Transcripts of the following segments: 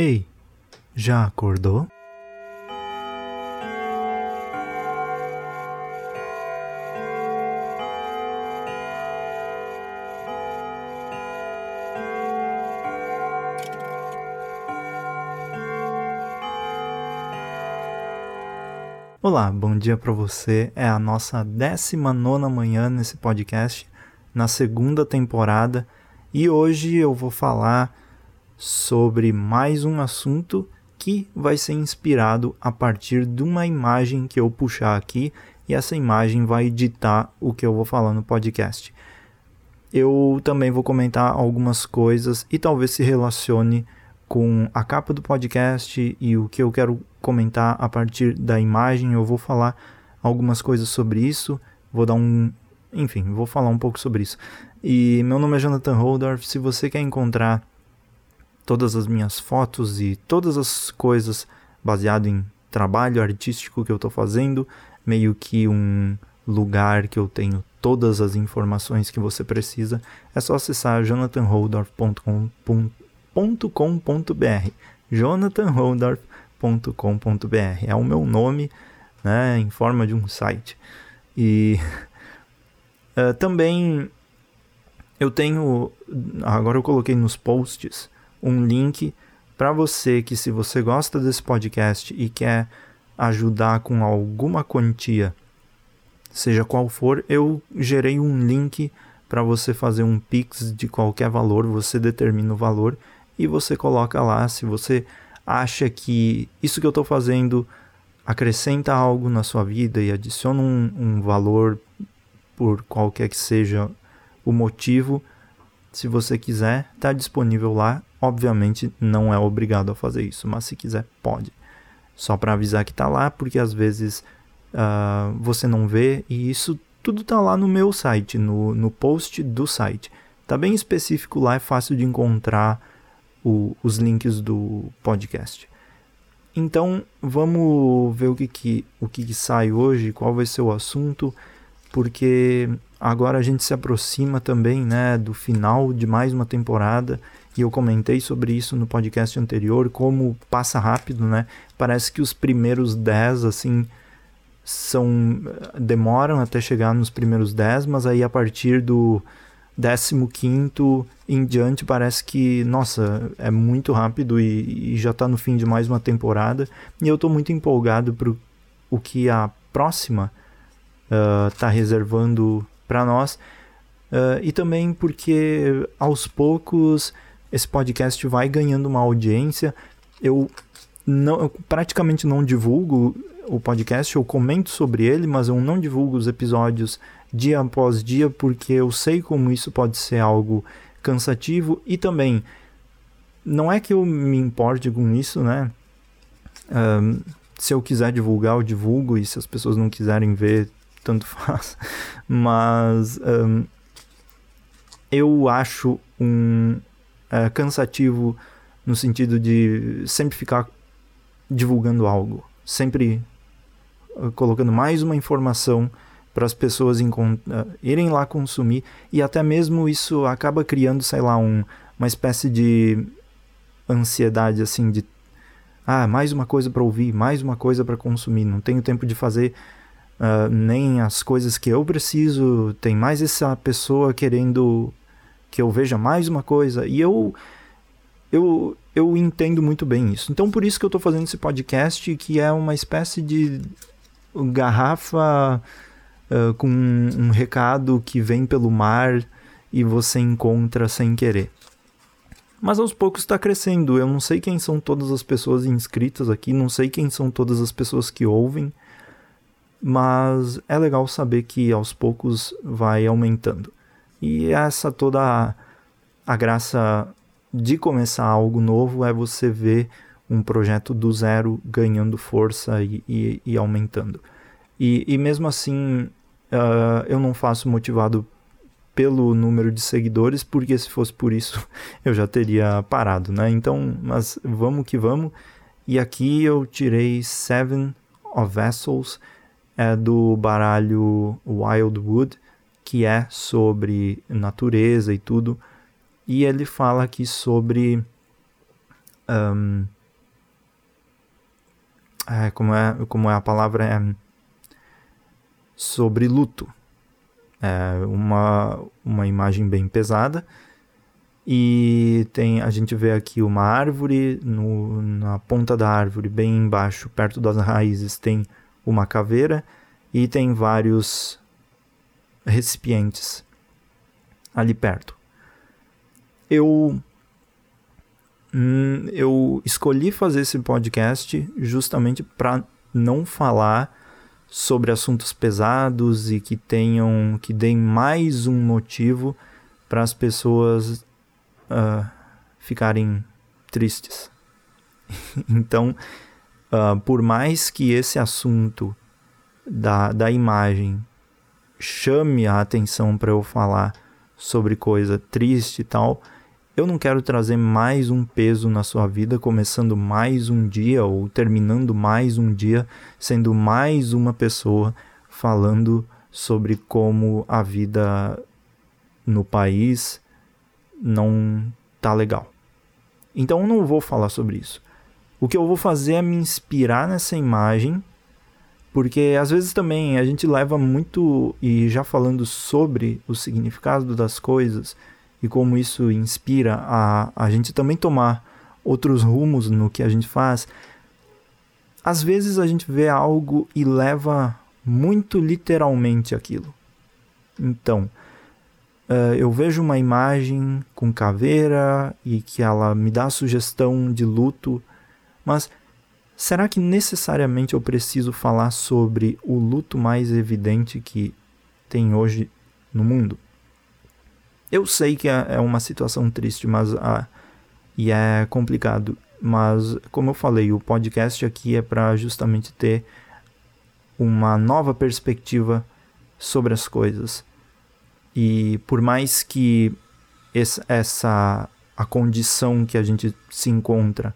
Ei, já acordou? Olá, bom dia para você. É a nossa 19 manhã nesse podcast, na segunda temporada, e hoje eu vou falar sobre mais um assunto que vai ser inspirado a partir de uma imagem que eu puxar aqui e essa imagem vai ditar o que eu vou falar no podcast. Eu também vou comentar algumas coisas e talvez se relacione com a capa do podcast e o que eu quero comentar a partir da imagem. Eu vou falar algumas coisas sobre isso, vou dar um. Enfim, vou falar um pouco sobre isso. E meu nome é Jonathan Holdorf. Se você quer encontrar todas as minhas fotos e todas as coisas baseado em trabalho artístico que eu estou fazendo, meio que um lugar que eu tenho todas as informações que você precisa, é só acessar jonathanholdorf.com.br jonathanholdorf.com.br é o meu nome, né, em forma de um site. E uh, também eu tenho, agora eu coloquei nos posts um link para você que se você gosta desse podcast e quer ajudar com alguma quantia, seja qual for, eu gerei um link para você fazer um pix de qualquer valor, você determina o valor e você coloca lá. Se você acha que isso que eu estou fazendo acrescenta algo na sua vida e adiciona um, um valor por qualquer que seja o motivo, se você quiser, está disponível lá. Obviamente não é obrigado a fazer isso, mas se quiser, pode. Só para avisar que está lá, porque às vezes uh, você não vê e isso tudo está lá no meu site, no, no post do site. Está bem específico lá, é fácil de encontrar o, os links do podcast. Então vamos ver o que, que, o que, que sai hoje, qual vai ser o assunto porque agora a gente se aproxima também né, do final de mais uma temporada e eu comentei sobre isso no podcast anterior, como passa rápido, né? Parece que os primeiros 10, assim, são demoram até chegar nos primeiros 10, mas aí a partir do 15 em diante parece que, nossa, é muito rápido e, e já está no fim de mais uma temporada. E eu estou muito empolgado para o que a próxima está uh, reservando para nós. Uh, e também porque aos poucos esse podcast vai ganhando uma audiência. Eu, não, eu praticamente não divulgo o podcast, eu comento sobre ele, mas eu não divulgo os episódios dia após dia porque eu sei como isso pode ser algo cansativo e também não é que eu me importe com isso, né? Um, se eu quiser divulgar, eu divulgo, e se as pessoas não quiserem ver, tanto faz. Mas um, eu acho um uh, cansativo no sentido de sempre ficar divulgando algo, sempre uh, colocando mais uma informação para as pessoas uh, irem lá consumir. E até mesmo isso acaba criando, sei lá, um, uma espécie de ansiedade assim de ah, mais uma coisa para ouvir, mais uma coisa para consumir, não tenho tempo de fazer uh, nem as coisas que eu preciso, tem mais essa pessoa querendo que eu veja mais uma coisa, e eu eu, eu entendo muito bem isso. Então por isso que eu estou fazendo esse podcast, que é uma espécie de garrafa uh, com um, um recado que vem pelo mar e você encontra sem querer. Mas aos poucos está crescendo. Eu não sei quem são todas as pessoas inscritas aqui, não sei quem são todas as pessoas que ouvem mas é legal saber que aos poucos vai aumentando. E essa toda a, a graça de começar algo novo é você ver um projeto do zero ganhando força e, e, e aumentando. E, e, mesmo assim, uh, eu não faço motivado pelo número de seguidores, porque se fosse por isso eu já teria parado, né? Então, mas vamos que vamos. E aqui eu tirei Seven of Vessels é do baralho Wildwood, que é sobre natureza e tudo. E ele fala aqui sobre Um, é, como, é, como é a palavra? É sobre luto. É uma, uma imagem bem pesada. E tem, a gente vê aqui uma árvore, no, na ponta da árvore, bem embaixo, perto das raízes, tem uma caveira e tem vários recipientes ali perto. Eu hum, eu escolhi fazer esse podcast justamente para não falar sobre assuntos pesados e que tenham que deem mais um motivo para as pessoas uh, ficarem tristes. então, uh, por mais que esse assunto da, da imagem chame a atenção para eu falar sobre coisa triste e tal, eu não quero trazer mais um peso na sua vida, começando mais um dia ou terminando mais um dia, sendo mais uma pessoa falando sobre como a vida no país não tá legal. Então eu não vou falar sobre isso. O que eu vou fazer é me inspirar nessa imagem, porque às vezes também a gente leva muito, e já falando sobre o significado das coisas, e como isso inspira a, a gente também tomar outros rumos no que a gente faz. Às vezes a gente vê algo e leva muito literalmente aquilo. Então, uh, eu vejo uma imagem com caveira e que ela me dá a sugestão de luto, mas será que necessariamente eu preciso falar sobre o luto mais evidente que tem hoje no mundo? Eu sei que é, é uma situação triste, mas ah, e é complicado, mas como eu falei, o podcast aqui é para justamente ter uma nova perspectiva sobre as coisas. E por mais que essa a condição que a gente se encontra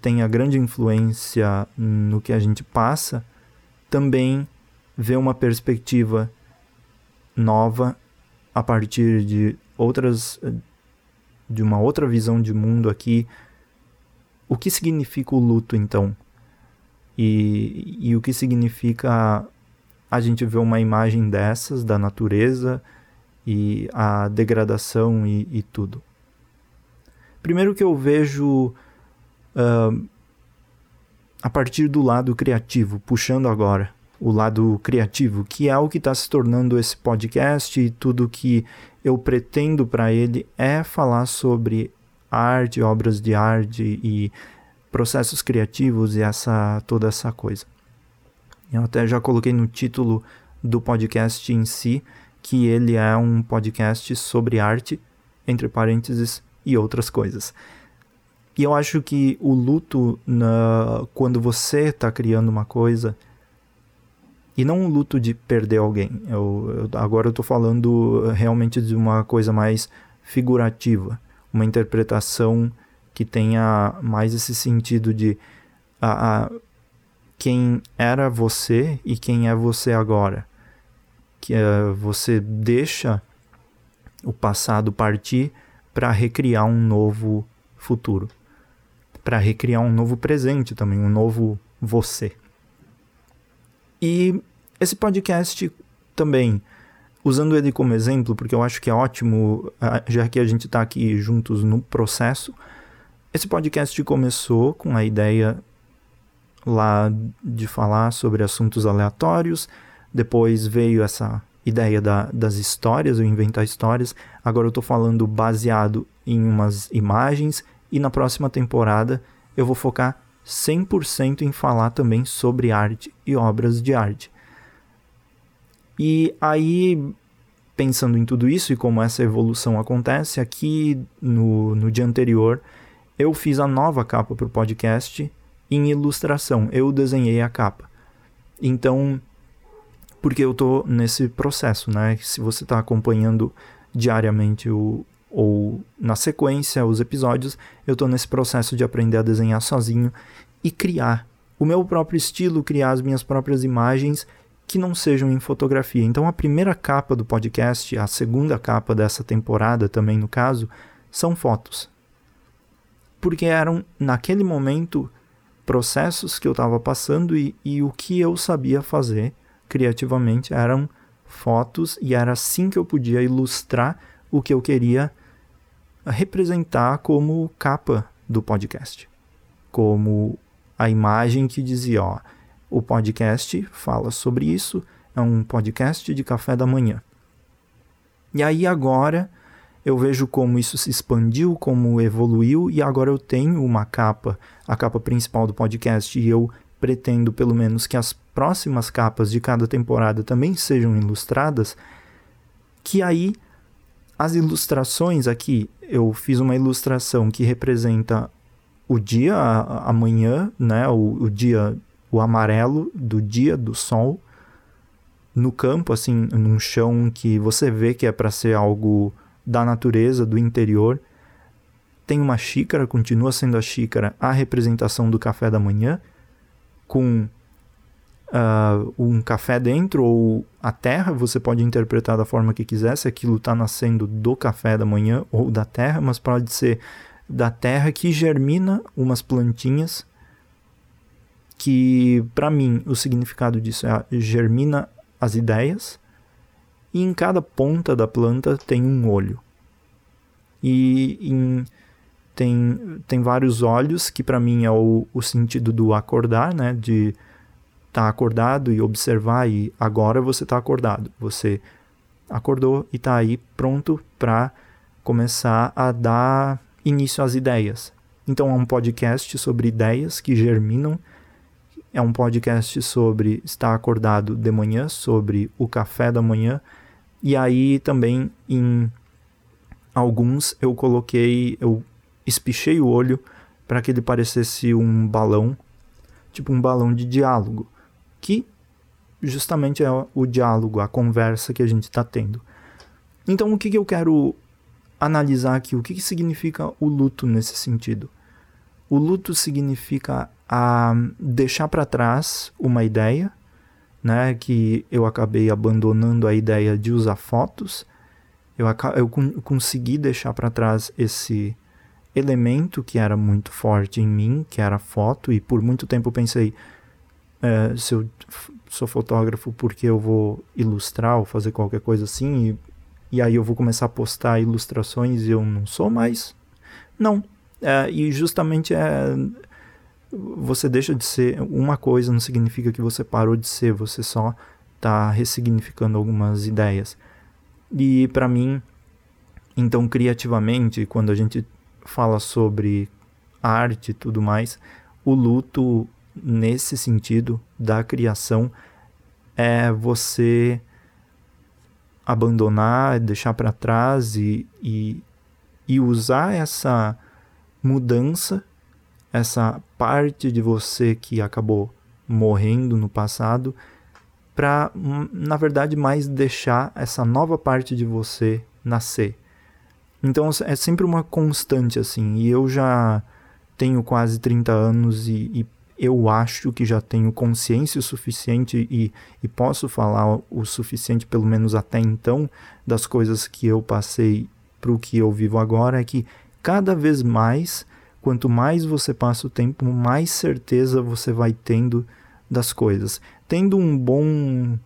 tenha grande influência no que a gente passa, também vê uma perspectiva nova a partir de outras de uma outra visão de mundo aqui. O que significa o luto então? E, e o que significa a gente ver uma imagem dessas da natureza e a degradação e, e tudo? Primeiro que eu vejo uh, a partir do lado criativo puxando agora o lado criativo, que é o que está se tornando esse podcast e tudo que eu pretendo para ele é falar sobre arte, obras de arte e processos criativos e essa toda essa coisa. Eu até já coloquei no título do podcast em si que ele é um podcast sobre arte, entre parênteses, e outras coisas. E eu acho que o luto, na, quando você está criando uma coisa, e não um luto de perder alguém. Eu, eu, agora eu estou falando realmente de uma coisa mais figurativa, uma interpretação que tenha mais esse sentido de a, a, quem era você e quem é você agora. Que uh, você deixa o passado partir para recriar um novo futuro, para recriar um novo presente também, um novo você. E esse podcast também, usando ele como exemplo, porque eu acho que é ótimo, já que a gente está aqui juntos no processo, esse podcast começou com a ideia lá de falar sobre assuntos aleatórios, depois veio essa ideia da, das histórias, eu inventar histórias, agora eu estou falando baseado em umas imagens, e na próxima temporada eu vou focar 100% em falar também sobre arte e obras de arte. E aí, pensando em tudo isso e como essa evolução acontece, aqui no, no dia anterior eu fiz a nova capa para o podcast em ilustração. Eu desenhei a capa. Então, porque eu estou nesse processo, né? Se você está acompanhando diariamente o, ou na sequência os episódios, eu estou nesse processo de aprender a desenhar sozinho e criar o meu próprio estilo, criar as minhas próprias imagens que não sejam em fotografia. Então a primeira capa do podcast, a segunda capa dessa temporada também no caso, são fotos. porque eram, naquele momento, processos que eu estava passando e, e o que eu sabia fazer criativamente eram fotos e era assim que eu podia ilustrar o que eu queria representar como capa do podcast, como a imagem que dizia, ó, o podcast fala sobre isso, é um podcast de café da manhã. E aí agora eu vejo como isso se expandiu, como evoluiu e agora eu tenho uma capa, a capa principal do podcast e eu pretendo pelo menos que as próximas capas de cada temporada também sejam ilustradas, que aí as ilustrações aqui, eu fiz uma ilustração que representa o dia, amanhã, né, o, o dia, o amarelo do dia do sol, no campo, assim, num chão que você vê que é para ser algo da natureza, do interior. Tem uma xícara, continua sendo a xícara a representação do café da manhã, com uh, um café dentro ou a terra, você pode interpretar da forma que quiser, se aquilo está nascendo do café da manhã ou da terra, mas pode ser da terra que germina umas plantinhas que para mim o significado disso é germina as ideias e em cada ponta da planta tem um olho. E em, tem, tem vários olhos, que para mim é o, o sentido do acordar, né? De tá acordado e observar, e agora você está acordado. Você acordou e está aí pronto para começar a dar início às ideias. Então é um podcast sobre ideias que germinam é um podcast sobre estar acordado de manhã, sobre o café da manhã. E aí também em alguns eu coloquei, eu espichei o olho para que ele parecesse um balão, tipo um balão de diálogo, que justamente é o diálogo, a conversa que a gente está tendo. Então, o que, que eu quero analisar aqui? O que, que significa o luto nesse sentido? O luto significa a deixar para trás uma ideia, né, que eu acabei abandonando a ideia de usar fotos. Eu, eu consegui deixar para trás esse elemento que era muito forte em mim, que era a foto, e por muito tempo pensei, é, se eu sou fotógrafo, porque eu vou ilustrar ou fazer qualquer coisa assim, e, e aí eu vou começar a postar ilustrações e eu não sou mais? Não. É, e justamente é você deixa de ser uma coisa não significa que você parou de ser, você só está ressignificando algumas ideias. E para mim, então criativamente, quando a gente fala sobre arte e tudo mais, o luto nesse sentido da criação é você abandonar, deixar para trás e, e, e usar essa mudança essa parte de você que acabou morrendo no passado para na verdade mais deixar essa nova parte de você nascer. Então é sempre uma constante assim, e eu já tenho quase 30 anos e, e eu acho que já tenho consciência o suficiente e, e posso falar o suficiente, pelo menos até então, das coisas que eu passei para o que eu vivo agora, é que cada vez mais quanto mais você passa o tempo, mais certeza você vai tendo das coisas. Tendo um bom,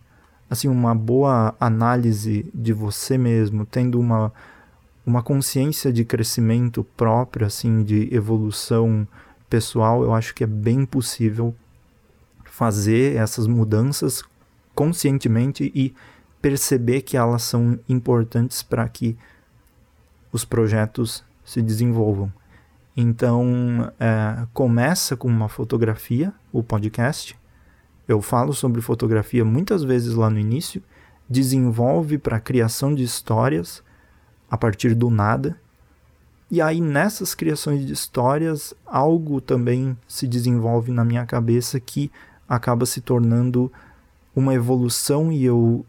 assim, uma boa análise de você mesmo, tendo uma, uma consciência de crescimento próprio, assim, de evolução pessoal, eu acho que é bem possível fazer essas mudanças conscientemente e perceber que elas são importantes para que os projetos se desenvolvam. Então, é, começa com uma fotografia, o podcast. Eu falo sobre fotografia muitas vezes lá no início. Desenvolve para a criação de histórias a partir do nada. E aí, nessas criações de histórias, algo também se desenvolve na minha cabeça que acaba se tornando uma evolução. E eu,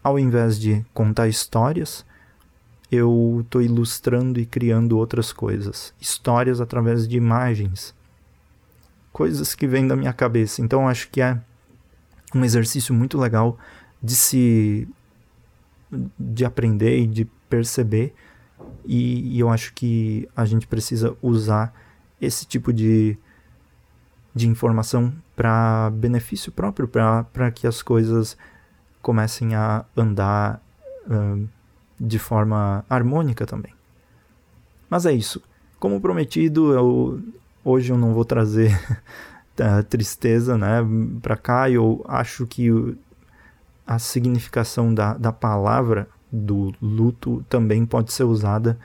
ao invés de contar histórias, eu estou ilustrando e criando outras coisas, histórias através de imagens, coisas que vêm da minha cabeça. Então acho que é um exercício muito legal de se de aprender e de perceber E, e eu acho que a gente precisa usar esse tipo de, de informação para benefício próprio, para que as coisas comecem a andar uh, de forma harmônica também. Mas é isso. Como prometido, eu, hoje eu não vou trazer tristeza né, para cá. Eu acho que a significação da, da palavra do luto também pode ser usada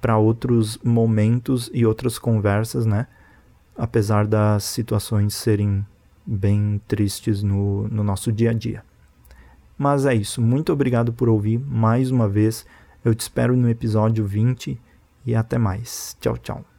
para outros momentos e outras conversas, né? Apesar das situações serem bem tristes no, no nosso dia a dia. Mas é isso. Muito obrigado por ouvir mais uma vez. Eu te espero no episódio 20 e até mais. Tchau, tchau.